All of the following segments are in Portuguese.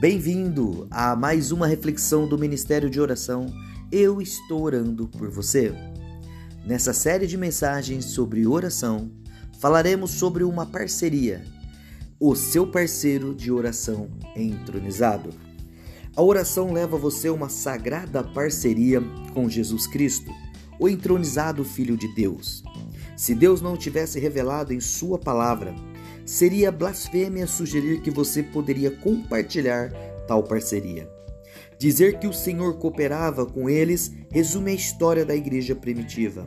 Bem-vindo a mais uma reflexão do Ministério de Oração. Eu estou orando por você. Nessa série de mensagens sobre oração, falaremos sobre uma parceria, o seu parceiro de oração entronizado. A oração leva você a uma sagrada parceria com Jesus Cristo, o entronizado Filho de Deus. Se Deus não tivesse revelado em Sua palavra, seria blasfêmia sugerir que você poderia compartilhar tal parceria. Dizer que o Senhor cooperava com eles resume a história da igreja primitiva.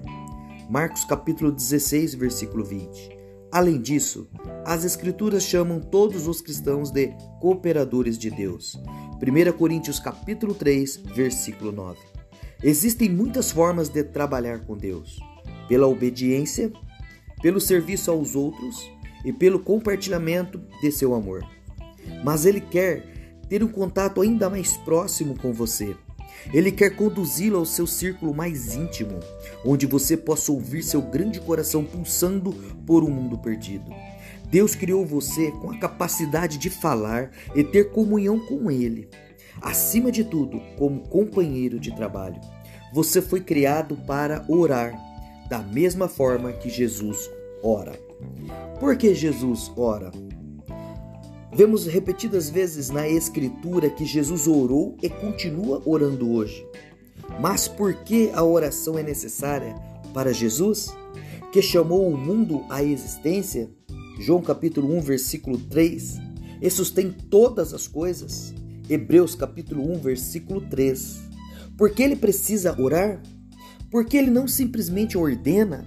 Marcos capítulo 16, versículo 20. Além disso, as escrituras chamam todos os cristãos de cooperadores de Deus. 1 Coríntios capítulo 3, versículo 9. Existem muitas formas de trabalhar com Deus: pela obediência, pelo serviço aos outros, e pelo compartilhamento de seu amor. Mas Ele quer ter um contato ainda mais próximo com você. Ele quer conduzi-lo ao seu círculo mais íntimo, onde você possa ouvir seu grande coração pulsando por um mundo perdido. Deus criou você com a capacidade de falar e ter comunhão com Ele. Acima de tudo, como companheiro de trabalho. Você foi criado para orar, da mesma forma que Jesus ora. Por que Jesus ora? Vemos repetidas vezes na Escritura que Jesus orou e continua orando hoje. Mas por que a oração é necessária para Jesus, que chamou o mundo à existência? João capítulo 1, versículo 3. E sustém todas as coisas. Hebreus capítulo 1, versículo 3. Por que ele precisa orar? Porque ele não simplesmente ordena,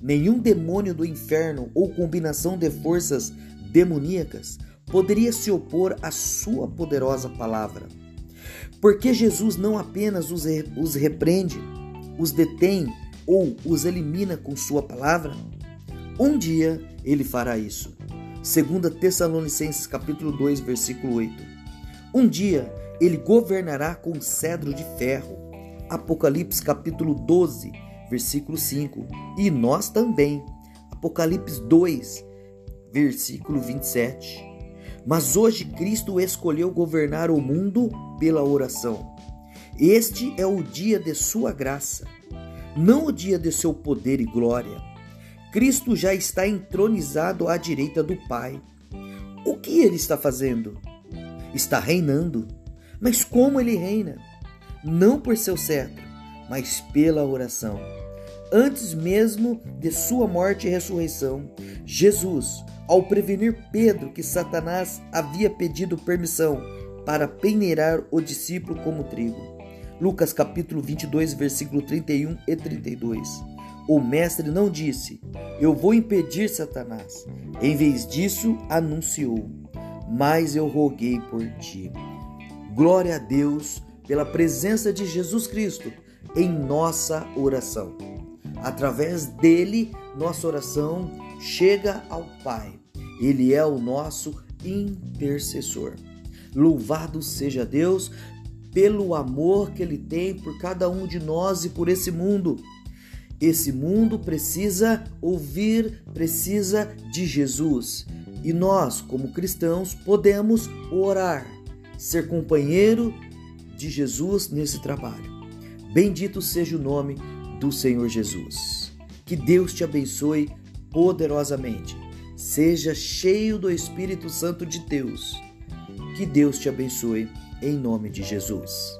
Nenhum demônio do inferno ou combinação de forças demoníacas poderia se opor à sua poderosa palavra. Porque Jesus não apenas os, os repreende, os detém ou os elimina com sua palavra, um dia ele fará isso. 2 Tessalonicenses capítulo 2, versículo 8. Um dia ele governará com cedro de ferro. Apocalipse capítulo 12, versículo 5. E nós também. Apocalipse 2, versículo 27. Mas hoje Cristo escolheu governar o mundo pela oração. Este é o dia de sua graça, não o dia de seu poder e glória. Cristo já está entronizado à direita do Pai. O que ele está fazendo? Está reinando. Mas como ele reina? Não por seu cetro, mas pela oração. Antes mesmo de sua morte e ressurreição, Jesus, ao prevenir Pedro que Satanás havia pedido permissão para peneirar o discípulo como trigo. Lucas capítulo 22, versículo 31 e 32. O mestre não disse: Eu vou impedir Satanás. Em vez disso, anunciou: Mas eu roguei por ti. Glória a Deus pela presença de Jesus Cristo em nossa oração. Através dele, nossa oração chega ao Pai. Ele é o nosso intercessor. Louvado seja Deus pelo amor que ele tem por cada um de nós e por esse mundo. Esse mundo precisa ouvir, precisa de Jesus. E nós, como cristãos, podemos orar, ser companheiro de Jesus nesse trabalho. Bendito seja o nome do Senhor Jesus. Que Deus te abençoe poderosamente. Seja cheio do Espírito Santo de Deus. Que Deus te abençoe em nome de Jesus.